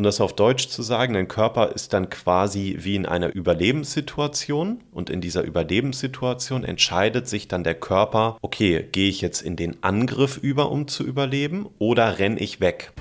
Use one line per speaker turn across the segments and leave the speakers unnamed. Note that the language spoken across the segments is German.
um das auf Deutsch zu sagen, dein Körper ist dann quasi wie in einer Überlebenssituation und in dieser Überlebenssituation entscheidet sich dann der Körper, okay, gehe ich jetzt in den Angriff über, um zu überleben oder renne ich weg?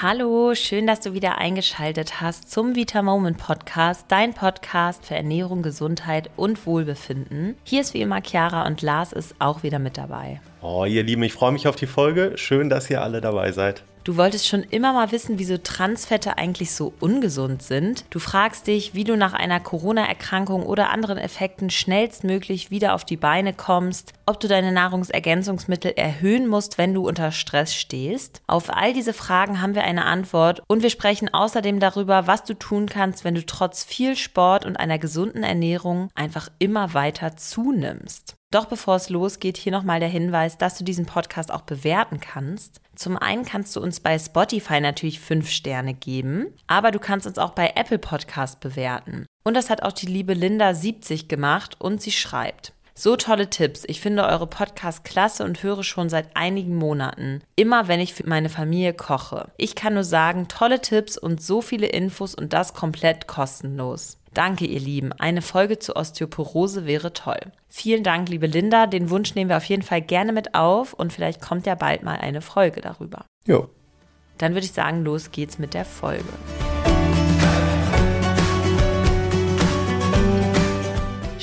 Hallo, schön, dass du wieder eingeschaltet hast zum Vita Moment Podcast, dein Podcast für Ernährung, Gesundheit und Wohlbefinden. Hier ist wie immer Chiara und Lars ist auch wieder mit dabei.
Oh, ihr Lieben, ich freue mich auf die Folge. Schön, dass ihr alle dabei seid.
Du wolltest schon immer mal wissen, wieso Transfette eigentlich so ungesund sind. Du fragst dich, wie du nach einer Corona-Erkrankung oder anderen Effekten schnellstmöglich wieder auf die Beine kommst, ob du deine Nahrungsergänzungsmittel erhöhen musst, wenn du unter Stress stehst. Auf all diese Fragen haben wir eine Antwort und wir sprechen außerdem darüber, was du tun kannst, wenn du trotz viel Sport und einer gesunden Ernährung einfach immer weiter zunimmst. Doch bevor es losgeht, hier nochmal der Hinweis, dass du diesen Podcast auch bewerten kannst. Zum einen kannst du uns bei Spotify natürlich fünf Sterne geben, aber du kannst uns auch bei Apple Podcast bewerten. Und das hat auch die liebe Linda70 gemacht und sie schreibt. So tolle Tipps. Ich finde eure Podcast klasse und höre schon seit einigen Monaten. Immer wenn ich für meine Familie koche. Ich kann nur sagen, tolle Tipps und so viele Infos und das komplett kostenlos. Danke, ihr Lieben. Eine Folge zur Osteoporose wäre toll. Vielen Dank, liebe Linda. Den Wunsch nehmen wir auf jeden Fall gerne mit auf und vielleicht kommt ja bald mal eine Folge darüber.
Jo.
Dann würde ich sagen, los geht's mit der Folge.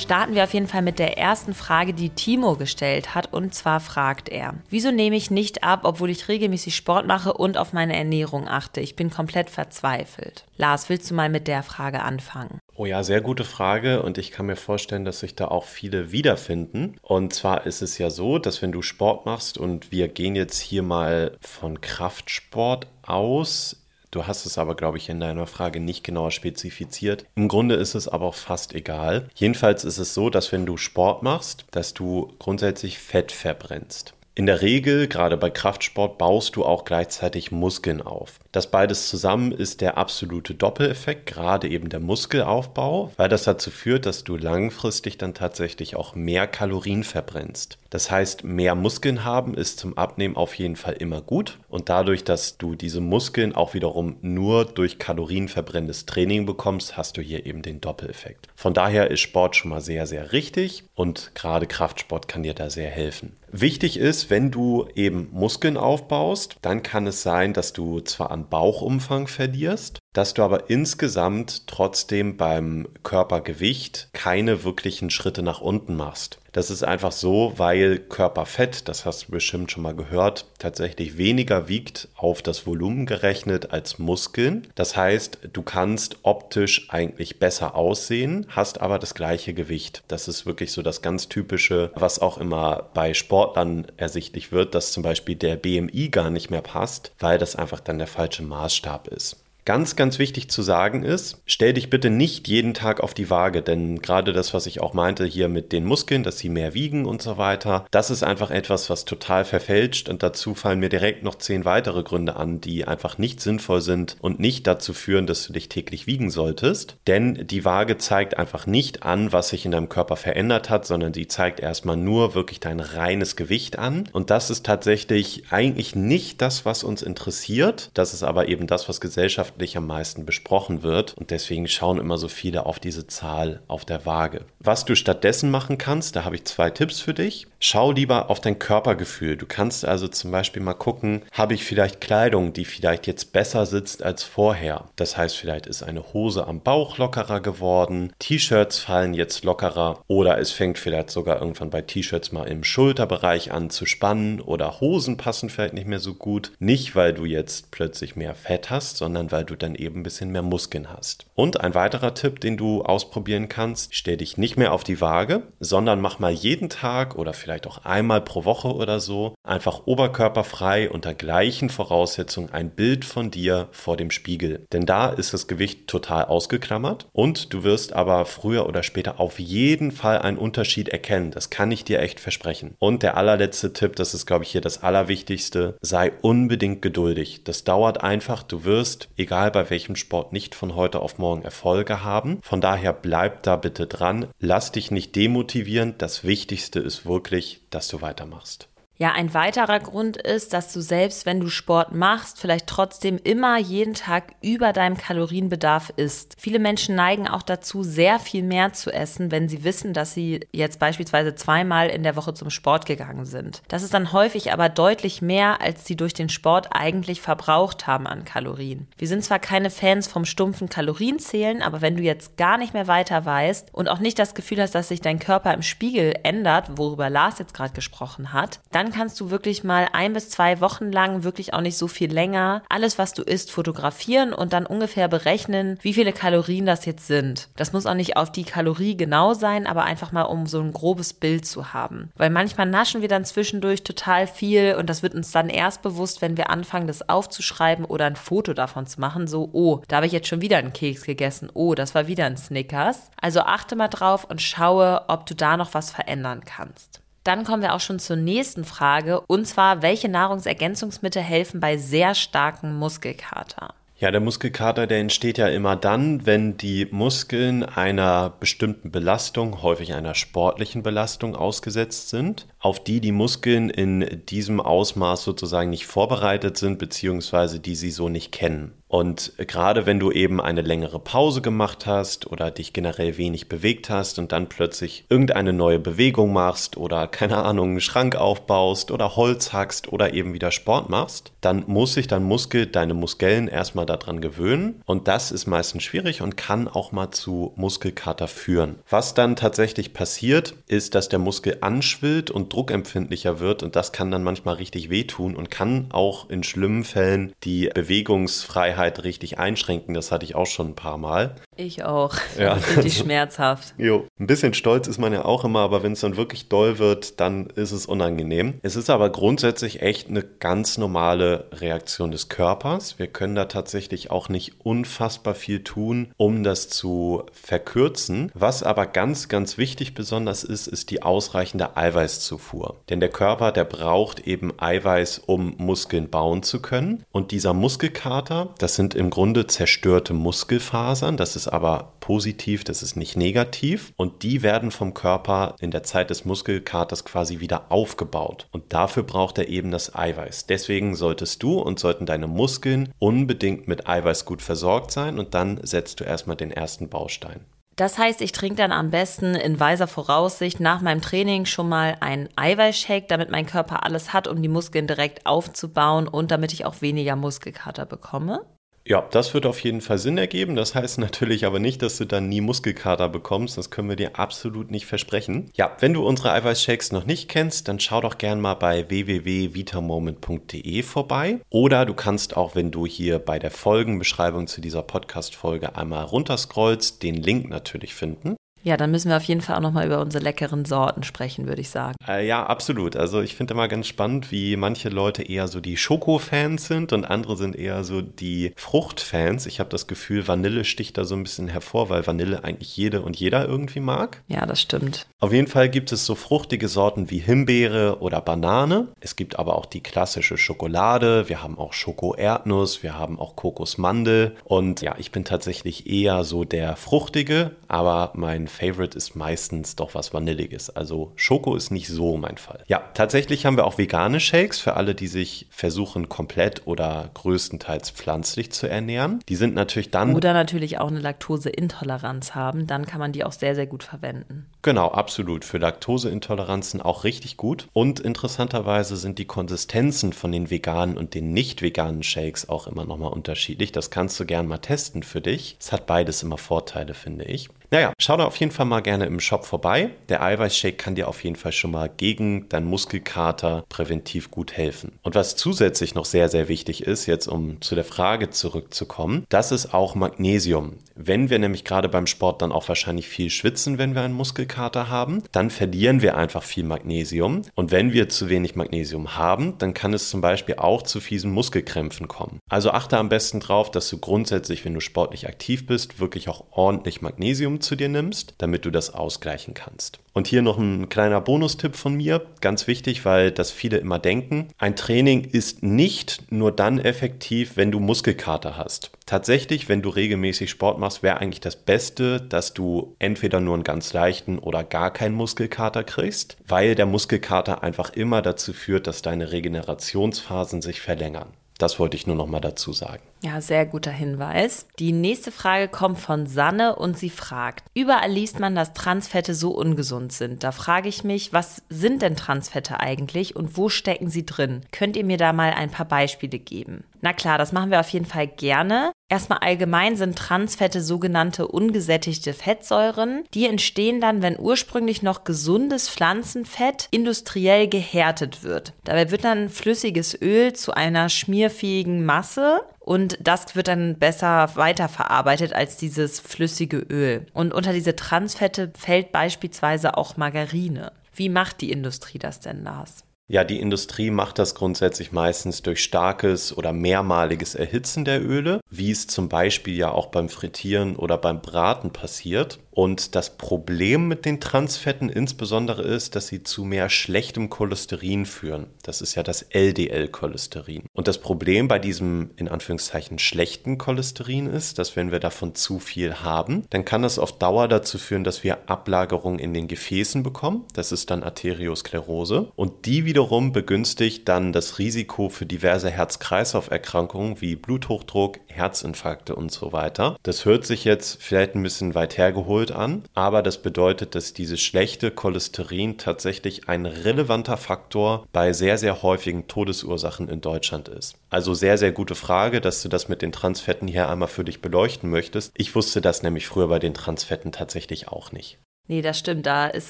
Starten wir auf jeden Fall mit der ersten Frage, die Timo gestellt hat. Und zwar fragt er, wieso nehme ich nicht ab, obwohl ich regelmäßig Sport mache und auf meine Ernährung achte? Ich bin komplett verzweifelt. Lars, willst du mal mit der Frage anfangen?
Oh ja, sehr gute Frage und ich kann mir vorstellen, dass sich da auch viele wiederfinden. Und zwar ist es ja so, dass wenn du Sport machst und wir gehen jetzt hier mal von Kraftsport aus, Du hast es aber, glaube ich, in deiner Frage nicht genauer spezifiziert. Im Grunde ist es aber auch fast egal. Jedenfalls ist es so, dass wenn du Sport machst, dass du grundsätzlich Fett verbrennst. In der Regel, gerade bei Kraftsport, baust du auch gleichzeitig Muskeln auf. Das beides zusammen ist der absolute Doppeleffekt, gerade eben der Muskelaufbau, weil das dazu führt, dass du langfristig dann tatsächlich auch mehr Kalorien verbrennst. Das heißt, mehr Muskeln haben ist zum Abnehmen auf jeden Fall immer gut. Und dadurch, dass du diese Muskeln auch wiederum nur durch kalorienverbrennendes Training bekommst, hast du hier eben den Doppeleffekt. Von daher ist Sport schon mal sehr, sehr richtig und gerade Kraftsport kann dir da sehr helfen. Wichtig ist, wenn du eben Muskeln aufbaust, dann kann es sein, dass du zwar an Bauchumfang verlierst, dass du aber insgesamt trotzdem beim Körpergewicht keine wirklichen Schritte nach unten machst. Das ist einfach so, weil Körperfett, das hast du bestimmt schon mal gehört, tatsächlich weniger wiegt auf das Volumen gerechnet als Muskeln. Das heißt, du kannst optisch eigentlich besser aussehen, hast aber das gleiche Gewicht. Das ist wirklich so das ganz typische, was auch immer bei Sportlern ersichtlich wird, dass zum Beispiel der BMI gar nicht mehr passt, weil das einfach dann der falsche Maßstab ist. Ganz, ganz wichtig zu sagen ist, stell dich bitte nicht jeden Tag auf die Waage, denn gerade das, was ich auch meinte hier mit den Muskeln, dass sie mehr wiegen und so weiter, das ist einfach etwas, was total verfälscht und dazu fallen mir direkt noch zehn weitere Gründe an, die einfach nicht sinnvoll sind und nicht dazu führen, dass du dich täglich wiegen solltest, denn die Waage zeigt einfach nicht an, was sich in deinem Körper verändert hat, sondern sie zeigt erstmal nur wirklich dein reines Gewicht an. Und das ist tatsächlich eigentlich nicht das, was uns interessiert, das ist aber eben das, was Gesellschaft wissenschaftlich am meisten besprochen wird und deswegen schauen immer so viele auf diese Zahl auf der Waage. Was du stattdessen machen kannst, da habe ich zwei Tipps für dich. Schau lieber auf dein Körpergefühl. Du kannst also zum Beispiel mal gucken, habe ich vielleicht Kleidung, die vielleicht jetzt besser sitzt als vorher. Das heißt, vielleicht ist eine Hose am Bauch lockerer geworden, T-Shirts fallen jetzt lockerer oder es fängt vielleicht sogar irgendwann bei T-Shirts mal im Schulterbereich an zu spannen oder Hosen passen vielleicht nicht mehr so gut. Nicht, weil du jetzt plötzlich mehr Fett hast, sondern weil weil du dann eben ein bisschen mehr Muskeln hast. Und ein weiterer Tipp, den du ausprobieren kannst, stell dich nicht mehr auf die Waage, sondern mach mal jeden Tag oder vielleicht auch einmal pro Woche oder so einfach oberkörperfrei unter gleichen Voraussetzungen ein Bild von dir vor dem Spiegel. Denn da ist das Gewicht total ausgeklammert und du wirst aber früher oder später auf jeden Fall einen Unterschied erkennen. Das kann ich dir echt versprechen. Und der allerletzte Tipp, das ist glaube ich hier das Allerwichtigste, sei unbedingt geduldig. Das dauert einfach, du wirst, egal egal bei welchem Sport, nicht von heute auf morgen Erfolge haben. Von daher bleib da bitte dran. Lass dich nicht demotivieren. Das Wichtigste ist wirklich, dass du weitermachst.
Ja, ein weiterer Grund ist, dass du selbst, wenn du Sport machst, vielleicht trotzdem immer jeden Tag über deinem Kalorienbedarf isst. Viele Menschen neigen auch dazu, sehr viel mehr zu essen, wenn sie wissen, dass sie jetzt beispielsweise zweimal in der Woche zum Sport gegangen sind. Das ist dann häufig aber deutlich mehr, als sie durch den Sport eigentlich verbraucht haben an Kalorien. Wir sind zwar keine Fans vom stumpfen Kalorienzählen, aber wenn du jetzt gar nicht mehr weiter weißt und auch nicht das Gefühl hast, dass sich dein Körper im Spiegel ändert, worüber Lars jetzt gerade gesprochen hat, dann kannst du wirklich mal ein bis zwei Wochen lang, wirklich auch nicht so viel länger, alles, was du isst, fotografieren und dann ungefähr berechnen, wie viele Kalorien das jetzt sind. Das muss auch nicht auf die Kalorie genau sein, aber einfach mal, um so ein grobes Bild zu haben. Weil manchmal naschen wir dann zwischendurch total viel und das wird uns dann erst bewusst, wenn wir anfangen, das aufzuschreiben oder ein Foto davon zu machen. So, oh, da habe ich jetzt schon wieder einen Keks gegessen. Oh, das war wieder ein Snickers. Also achte mal drauf und schaue, ob du da noch was verändern kannst. Dann kommen wir auch schon zur nächsten Frage, und zwar, welche Nahrungsergänzungsmittel helfen bei sehr starkem Muskelkater?
Ja, der Muskelkater, der entsteht ja immer dann, wenn die Muskeln einer bestimmten Belastung, häufig einer sportlichen Belastung ausgesetzt sind, auf die die Muskeln in diesem Ausmaß sozusagen nicht vorbereitet sind, beziehungsweise die sie so nicht kennen. Und gerade wenn du eben eine längere Pause gemacht hast oder dich generell wenig bewegt hast und dann plötzlich irgendeine neue Bewegung machst oder keine Ahnung, einen Schrank aufbaust oder Holz hackst oder eben wieder Sport machst, dann muss sich dein Muskel, deine Muskeln erstmal daran gewöhnen. Und das ist meistens schwierig und kann auch mal zu Muskelkater führen. Was dann tatsächlich passiert, ist, dass der Muskel anschwillt und druckempfindlicher wird und das kann dann manchmal richtig wehtun und kann auch in schlimmen Fällen die Bewegungsfreiheit Freiheit richtig einschränken. Das hatte ich auch schon ein paar Mal.
Ich auch. Ja. Ich schmerzhaft.
Jo. Ein bisschen stolz ist man ja auch immer, aber wenn es dann wirklich doll wird, dann ist es unangenehm. Es ist aber grundsätzlich echt eine ganz normale Reaktion des Körpers. Wir können da tatsächlich auch nicht unfassbar viel tun, um das zu verkürzen. Was aber ganz, ganz wichtig besonders ist, ist die ausreichende Eiweißzufuhr. Denn der Körper, der braucht eben Eiweiß, um Muskeln bauen zu können. Und dieser Muskelkater, das sind im Grunde zerstörte Muskelfasern. Das ist aber positiv, das ist nicht negativ. Und die werden vom Körper in der Zeit des Muskelkaters quasi wieder aufgebaut. Und dafür braucht er eben das Eiweiß. Deswegen solltest du und sollten deine Muskeln unbedingt mit Eiweiß gut versorgt sein. Und dann setzt du erstmal den ersten Baustein.
Das heißt, ich trinke dann am besten in weiser Voraussicht nach meinem Training schon mal einen Eiweißshake, damit mein Körper alles hat, um die Muskeln direkt aufzubauen und damit ich auch weniger Muskelkater bekomme.
Ja, das wird auf jeden Fall Sinn ergeben. Das heißt natürlich aber nicht, dass du dann nie Muskelkater bekommst. Das können wir dir absolut nicht versprechen. Ja, wenn du unsere Eiweißshakes noch nicht kennst, dann schau doch gern mal bei www.vitamoment.de vorbei. Oder du kannst auch, wenn du hier bei der Folgenbeschreibung zu dieser Podcast-Folge einmal runterscrollst, den Link natürlich finden.
Ja, dann müssen wir auf jeden Fall auch nochmal über unsere leckeren Sorten sprechen, würde ich sagen.
Äh, ja, absolut. Also ich finde immer ganz spannend, wie manche Leute eher so die Schoko-Fans sind und andere sind eher so die Frucht-Fans. Ich habe das Gefühl, Vanille sticht da so ein bisschen hervor, weil Vanille eigentlich jede und jeder irgendwie mag.
Ja, das stimmt.
Auf jeden Fall gibt es so fruchtige Sorten wie Himbeere oder Banane. Es gibt aber auch die klassische Schokolade. Wir haben auch Schoko-Erdnuss. Wir haben auch Kokosmandel. Und ja, ich bin tatsächlich eher so der fruchtige, aber mein Favorite ist meistens doch was Vanilliges. Also Schoko ist nicht so mein Fall. Ja, tatsächlich haben wir auch vegane Shakes für alle, die sich versuchen, komplett oder größtenteils pflanzlich zu ernähren. Die sind natürlich dann.
Oder natürlich auch eine Laktoseintoleranz haben. Dann kann man die auch sehr, sehr gut verwenden.
Genau, absolut. Für Laktoseintoleranzen auch richtig gut. Und interessanterweise sind die Konsistenzen von den veganen und den nicht veganen Shakes auch immer nochmal unterschiedlich. Das kannst du gern mal testen für dich. Es hat beides immer Vorteile, finde ich. Naja, schau da auf jeden Fall mal gerne im Shop vorbei. Der Eiweißshake kann dir auf jeden Fall schon mal gegen deinen Muskelkater präventiv gut helfen. Und was zusätzlich noch sehr, sehr wichtig ist, jetzt um zu der Frage zurückzukommen, das ist auch Magnesium. Wenn wir nämlich gerade beim Sport dann auch wahrscheinlich viel schwitzen, wenn wir einen Muskelkater haben, dann verlieren wir einfach viel Magnesium. Und wenn wir zu wenig Magnesium haben, dann kann es zum Beispiel auch zu fiesen Muskelkrämpfen kommen. Also achte am besten drauf, dass du grundsätzlich, wenn du sportlich aktiv bist, wirklich auch ordentlich Magnesium zu dir nimmst, damit du das ausgleichen kannst. Und hier noch ein kleiner Bonustipp von mir, ganz wichtig, weil das viele immer denken. Ein Training ist nicht nur dann effektiv, wenn du Muskelkater hast. Tatsächlich, wenn du regelmäßig Sport machst, wäre eigentlich das Beste, dass du entweder nur einen ganz leichten oder gar keinen Muskelkater kriegst, weil der Muskelkater einfach immer dazu führt, dass deine Regenerationsphasen sich verlängern. Das wollte ich nur noch mal dazu sagen.
Ja, sehr guter Hinweis. Die nächste Frage kommt von Sanne und sie fragt: Überall liest man, dass Transfette so ungesund sind. Da frage ich mich, was sind denn Transfette eigentlich und wo stecken sie drin? Könnt ihr mir da mal ein paar Beispiele geben? Na klar, das machen wir auf jeden Fall gerne. Erstmal allgemein sind Transfette sogenannte ungesättigte Fettsäuren. Die entstehen dann, wenn ursprünglich noch gesundes Pflanzenfett industriell gehärtet wird. Dabei wird dann flüssiges Öl zu einer schmierfähigen Masse und das wird dann besser weiterverarbeitet als dieses flüssige Öl. Und unter diese Transfette fällt beispielsweise auch Margarine. Wie macht die Industrie das denn, Lars?
Ja, die Industrie macht das grundsätzlich meistens durch starkes oder mehrmaliges Erhitzen der Öle, wie es zum Beispiel ja auch beim Frittieren oder beim Braten passiert. Und das Problem mit den Transfetten insbesondere ist, dass sie zu mehr schlechtem Cholesterin führen. Das ist ja das LDL-Cholesterin. Und das Problem bei diesem in Anführungszeichen schlechten Cholesterin ist, dass wenn wir davon zu viel haben, dann kann das auf Dauer dazu führen, dass wir Ablagerungen in den Gefäßen bekommen. Das ist dann Arteriosklerose. Und die wiederum begünstigt dann das Risiko für diverse Herz-Kreislauf-Erkrankungen wie Bluthochdruck, Herzinfarkte und so weiter. Das hört sich jetzt vielleicht ein bisschen weit hergeholt Schuld an, aber das bedeutet, dass dieses schlechte Cholesterin tatsächlich ein relevanter Faktor bei sehr, sehr häufigen Todesursachen in Deutschland ist. Also sehr, sehr gute Frage, dass du das mit den Transfetten hier einmal für dich beleuchten möchtest. Ich wusste das nämlich früher bei den Transfetten tatsächlich auch nicht.
Nee, das stimmt. Da ist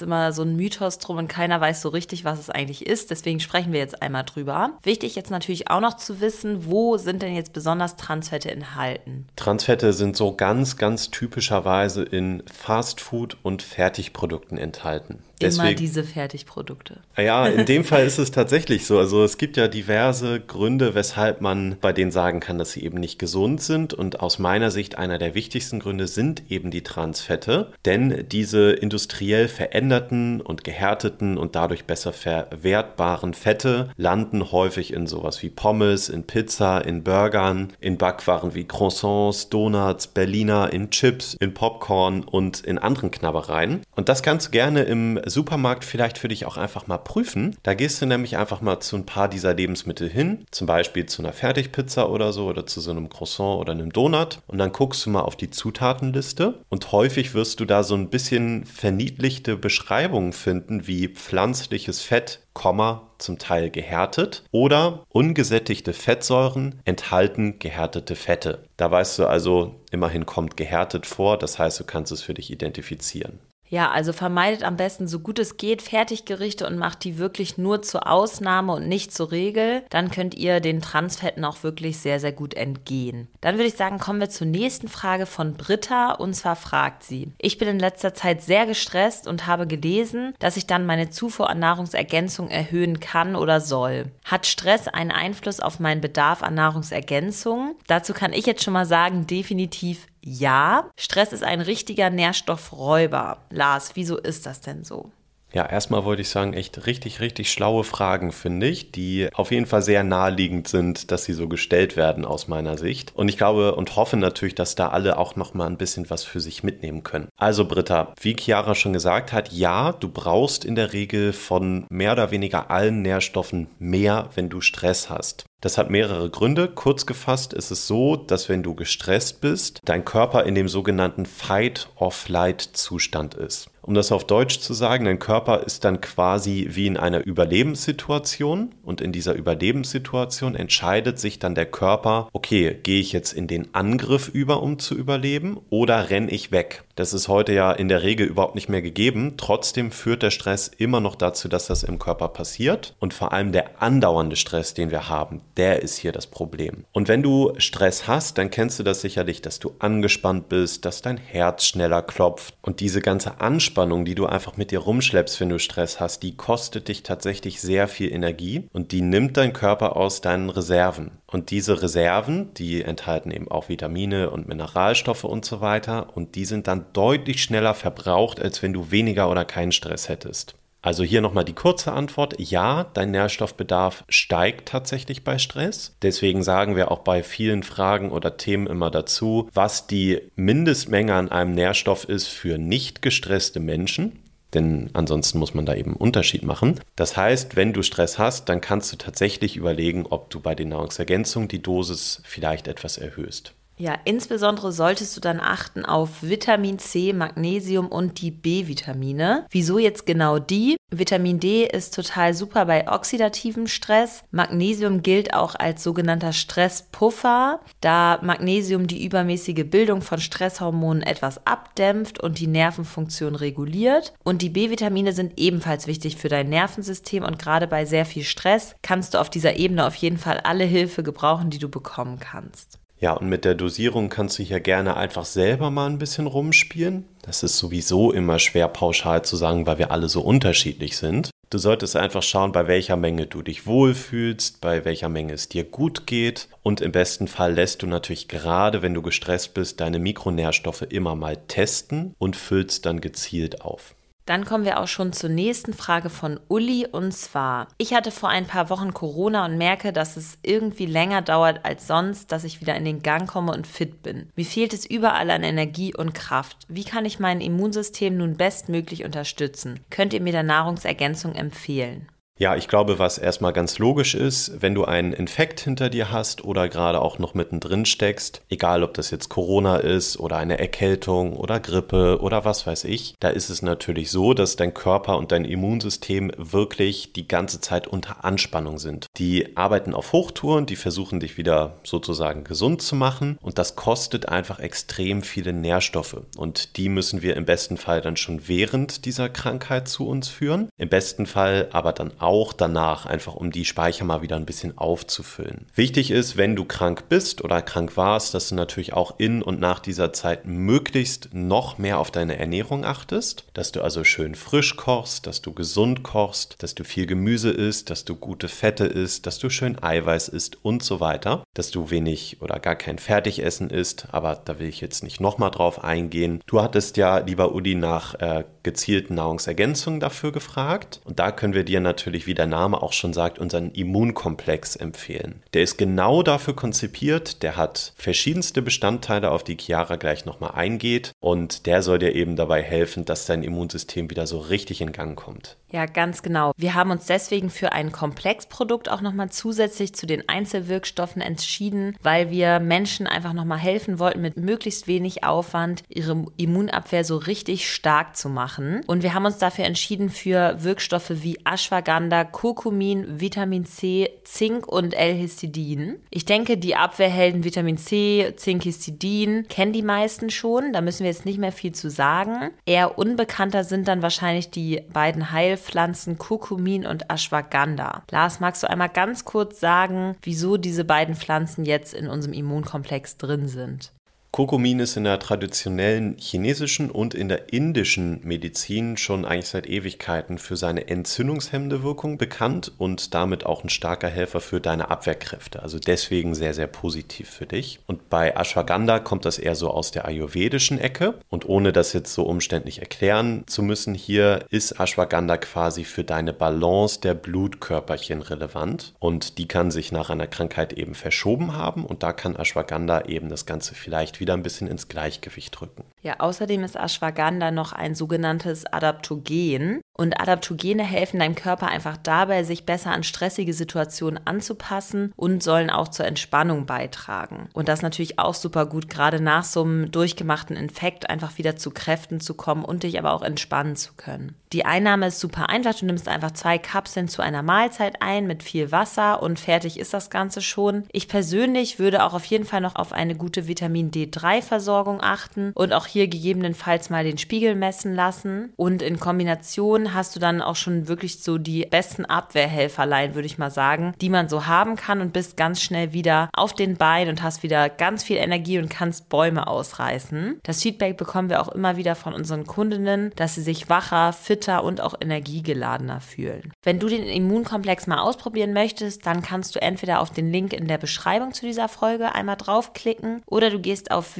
immer so ein Mythos drum und keiner weiß so richtig, was es eigentlich ist. Deswegen sprechen wir jetzt einmal drüber. Wichtig jetzt natürlich auch noch zu wissen, wo sind denn jetzt besonders Transfette enthalten?
Transfette sind so ganz, ganz typischerweise in Fastfood und Fertigprodukten enthalten.
Deswegen, immer diese Fertigprodukte.
Ja, in dem Fall ist es tatsächlich so. Also es gibt ja diverse Gründe, weshalb man bei denen sagen kann, dass sie eben nicht gesund sind. Und aus meiner Sicht einer der wichtigsten Gründe sind eben die Transfette. Denn diese industriell veränderten und gehärteten und dadurch besser verwertbaren Fette landen häufig in sowas wie Pommes, in Pizza, in Burgern, in Backwaren wie Croissants, Donuts, Berliner, in Chips, in Popcorn und in anderen Knabbereien. Und das kannst du gerne im Supermarkt vielleicht für dich auch einfach mal prüfen. Da gehst du nämlich einfach mal zu ein paar dieser Lebensmittel hin, zum Beispiel zu einer Fertigpizza oder so oder zu so einem Croissant oder einem Donut und dann guckst du mal auf die Zutatenliste und häufig wirst du da so ein bisschen verniedlichte Beschreibungen finden wie pflanzliches Fett, Komma, zum Teil gehärtet oder ungesättigte Fettsäuren enthalten gehärtete Fette. Da weißt du also, immerhin kommt gehärtet vor, das heißt, du kannst es für dich identifizieren.
Ja, also vermeidet am besten so gut es geht Fertiggerichte und macht die wirklich nur zur Ausnahme und nicht zur Regel. Dann könnt ihr den Transfetten auch wirklich sehr, sehr gut entgehen. Dann würde ich sagen, kommen wir zur nächsten Frage von Britta. Und zwar fragt sie, ich bin in letzter Zeit sehr gestresst und habe gelesen, dass ich dann meine Zufuhr an Nahrungsergänzung erhöhen kann oder soll. Hat Stress einen Einfluss auf meinen Bedarf an Nahrungsergänzung? Dazu kann ich jetzt schon mal sagen, definitiv ja, Stress ist ein richtiger Nährstoffräuber. Lars, wieso ist das denn so?
Ja, erstmal wollte ich sagen, echt richtig, richtig schlaue Fragen, finde ich, die auf jeden Fall sehr naheliegend sind, dass sie so gestellt werden aus meiner Sicht. Und ich glaube und hoffe natürlich, dass da alle auch noch mal ein bisschen was für sich mitnehmen können. Also Britta, wie Chiara schon gesagt hat, ja, du brauchst in der Regel von mehr oder weniger allen Nährstoffen mehr, wenn du Stress hast. Das hat mehrere Gründe. Kurz gefasst ist es so, dass wenn du gestresst bist, dein Körper in dem sogenannten Fight-or-Flight-Zustand ist. Um das auf Deutsch zu sagen, dein Körper ist dann quasi wie in einer Überlebenssituation und in dieser Überlebenssituation entscheidet sich dann der Körper, okay, gehe ich jetzt in den Angriff über, um zu überleben oder renne ich weg? Das ist heute ja in der Regel überhaupt nicht mehr gegeben. Trotzdem führt der Stress immer noch dazu, dass das im Körper passiert. Und vor allem der andauernde Stress, den wir haben, der ist hier das Problem. Und wenn du Stress hast, dann kennst du das sicherlich, dass du angespannt bist, dass dein Herz schneller klopft. Und diese ganze Anspannung Anspannung, die du einfach mit dir rumschleppst, wenn du Stress hast, die kostet dich tatsächlich sehr viel Energie und die nimmt dein Körper aus deinen Reserven. Und diese Reserven, die enthalten eben auch Vitamine und Mineralstoffe und so weiter und die sind dann deutlich schneller verbraucht, als wenn du weniger oder keinen Stress hättest. Also hier nochmal die kurze Antwort. Ja, dein Nährstoffbedarf steigt tatsächlich bei Stress. Deswegen sagen wir auch bei vielen Fragen oder Themen immer dazu, was die Mindestmenge an einem Nährstoff ist für nicht gestresste Menschen. Denn ansonsten muss man da eben einen Unterschied machen. Das heißt, wenn du Stress hast, dann kannst du tatsächlich überlegen, ob du bei den Nahrungsergänzungen die Dosis vielleicht etwas erhöhst.
Ja, insbesondere solltest du dann achten auf Vitamin C, Magnesium und die B-Vitamine. Wieso jetzt genau die? Vitamin D ist total super bei oxidativem Stress. Magnesium gilt auch als sogenannter Stresspuffer, da Magnesium die übermäßige Bildung von Stresshormonen etwas abdämpft und die Nervenfunktion reguliert. Und die B-Vitamine sind ebenfalls wichtig für dein Nervensystem und gerade bei sehr viel Stress kannst du auf dieser Ebene auf jeden Fall alle Hilfe gebrauchen, die du bekommen kannst.
Ja, und mit der Dosierung kannst du hier gerne einfach selber mal ein bisschen rumspielen. Das ist sowieso immer schwer pauschal zu sagen, weil wir alle so unterschiedlich sind. Du solltest einfach schauen, bei welcher Menge du dich wohlfühlst, bei welcher Menge es dir gut geht. Und im besten Fall lässt du natürlich gerade, wenn du gestresst bist, deine Mikronährstoffe immer mal testen und füllst dann gezielt auf.
Dann kommen wir auch schon zur nächsten Frage von Uli und zwar, ich hatte vor ein paar Wochen Corona und merke, dass es irgendwie länger dauert als sonst, dass ich wieder in den Gang komme und fit bin. Mir fehlt es überall an Energie und Kraft. Wie kann ich mein Immunsystem nun bestmöglich unterstützen? Könnt ihr mir da Nahrungsergänzung empfehlen?
Ja, ich glaube, was erstmal ganz logisch ist, wenn du einen Infekt hinter dir hast oder gerade auch noch mittendrin steckst, egal ob das jetzt Corona ist oder eine Erkältung oder Grippe oder was weiß ich, da ist es natürlich so, dass dein Körper und dein Immunsystem wirklich die ganze Zeit unter Anspannung sind. Die arbeiten auf Hochtouren, die versuchen dich wieder sozusagen gesund zu machen und das kostet einfach extrem viele Nährstoffe und die müssen wir im besten Fall dann schon während dieser Krankheit zu uns führen, im besten Fall aber dann auch danach, einfach um die Speicher mal wieder ein bisschen aufzufüllen. Wichtig ist, wenn du krank bist oder krank warst, dass du natürlich auch in und nach dieser Zeit möglichst noch mehr auf deine Ernährung achtest, dass du also schön frisch kochst, dass du gesund kochst, dass du viel Gemüse isst, dass du gute Fette isst, dass du schön Eiweiß isst und so weiter, dass du wenig oder gar kein Fertigessen isst, aber da will ich jetzt nicht nochmal drauf eingehen. Du hattest ja, lieber Udi, nach äh, gezielten Nahrungsergänzungen dafür gefragt und da können wir dir natürlich wie der Name auch schon sagt, unseren Immunkomplex empfehlen. Der ist genau dafür konzipiert, der hat verschiedenste Bestandteile, auf die Chiara gleich nochmal eingeht und der soll dir eben dabei helfen, dass dein Immunsystem wieder so richtig in Gang kommt.
Ja, ganz genau. Wir haben uns deswegen für ein Komplexprodukt auch nochmal zusätzlich zu den Einzelwirkstoffen entschieden, weil wir Menschen einfach nochmal helfen wollten, mit möglichst wenig Aufwand ihre Immunabwehr so richtig stark zu machen. Und wir haben uns dafür entschieden für Wirkstoffe wie Ashwagandha, Kurkumin, Vitamin C, Zink und L-Histidin. Ich denke, die Abwehrhelden Vitamin C, Zink, Histidin kennen die meisten schon. Da müssen wir jetzt nicht mehr viel zu sagen. Eher unbekannter sind dann wahrscheinlich die beiden Heil Pflanzen Kurkumin und Ashwagandha. Lars, magst du einmal ganz kurz sagen, wieso diese beiden Pflanzen jetzt in unserem Immunkomplex drin sind?
Kurkumin ist in der traditionellen chinesischen und in der indischen Medizin schon eigentlich seit Ewigkeiten für seine entzündungshemmende Wirkung bekannt und damit auch ein starker Helfer für deine Abwehrkräfte. Also deswegen sehr, sehr positiv für dich. Und bei Ashwagandha kommt das eher so aus der ayurvedischen Ecke. Und ohne das jetzt so umständlich erklären zu müssen, hier ist Ashwagandha quasi für deine Balance der Blutkörperchen relevant. Und die kann sich nach einer Krankheit eben verschoben haben. Und da kann Ashwagandha eben das Ganze vielleicht wieder ein bisschen ins Gleichgewicht rücken.
Ja, außerdem ist Ashwagandha noch ein sogenanntes Adaptogen. Und Adaptogene helfen deinem Körper einfach dabei, sich besser an stressige Situationen anzupassen und sollen auch zur Entspannung beitragen. Und das natürlich auch super gut, gerade nach so einem durchgemachten Infekt einfach wieder zu Kräften zu kommen und dich aber auch entspannen zu können. Die Einnahme ist super einfach. Du nimmst einfach zwei Kapseln zu einer Mahlzeit ein mit viel Wasser und fertig ist das Ganze schon. Ich persönlich würde auch auf jeden Fall noch auf eine gute Vitamin D3-Versorgung achten und auch hier gegebenenfalls mal den Spiegel messen lassen. Und in Kombination hast du dann auch schon wirklich so die besten Abwehrhelferlein, würde ich mal sagen, die man so haben kann und bist ganz schnell wieder auf den Beinen und hast wieder ganz viel Energie und kannst Bäume ausreißen. Das Feedback bekommen wir auch immer wieder von unseren Kundinnen, dass sie sich wacher, fitter und auch energiegeladener fühlen. Wenn du den Immunkomplex mal ausprobieren möchtest, dann kannst du entweder auf den Link in der Beschreibung zu dieser Folge einmal draufklicken oder du gehst auf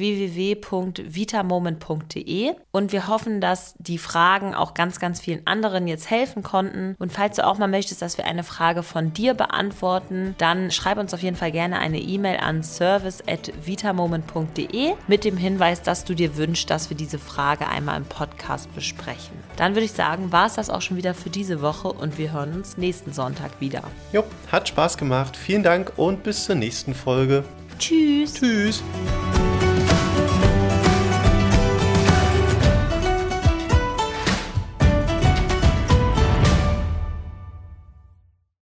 www.vitamoment.de und wir hoffen, dass die Fragen auch ganz, ganz vielen anderen jetzt helfen konnten. Und falls du auch mal möchtest, dass wir eine Frage von dir beantworten, dann schreib uns auf jeden Fall gerne eine E-Mail an service.vitamoment.de mit dem Hinweis, dass du dir wünschst, dass wir diese Frage einmal im Podcast besprechen. Dann würde ich sagen, war es das auch schon wieder für diese Woche und wir hören uns nächsten Sonntag wieder.
Jo, hat Spaß gemacht. Vielen Dank und bis zur nächsten Folge.
Tschüss.
Tschüss.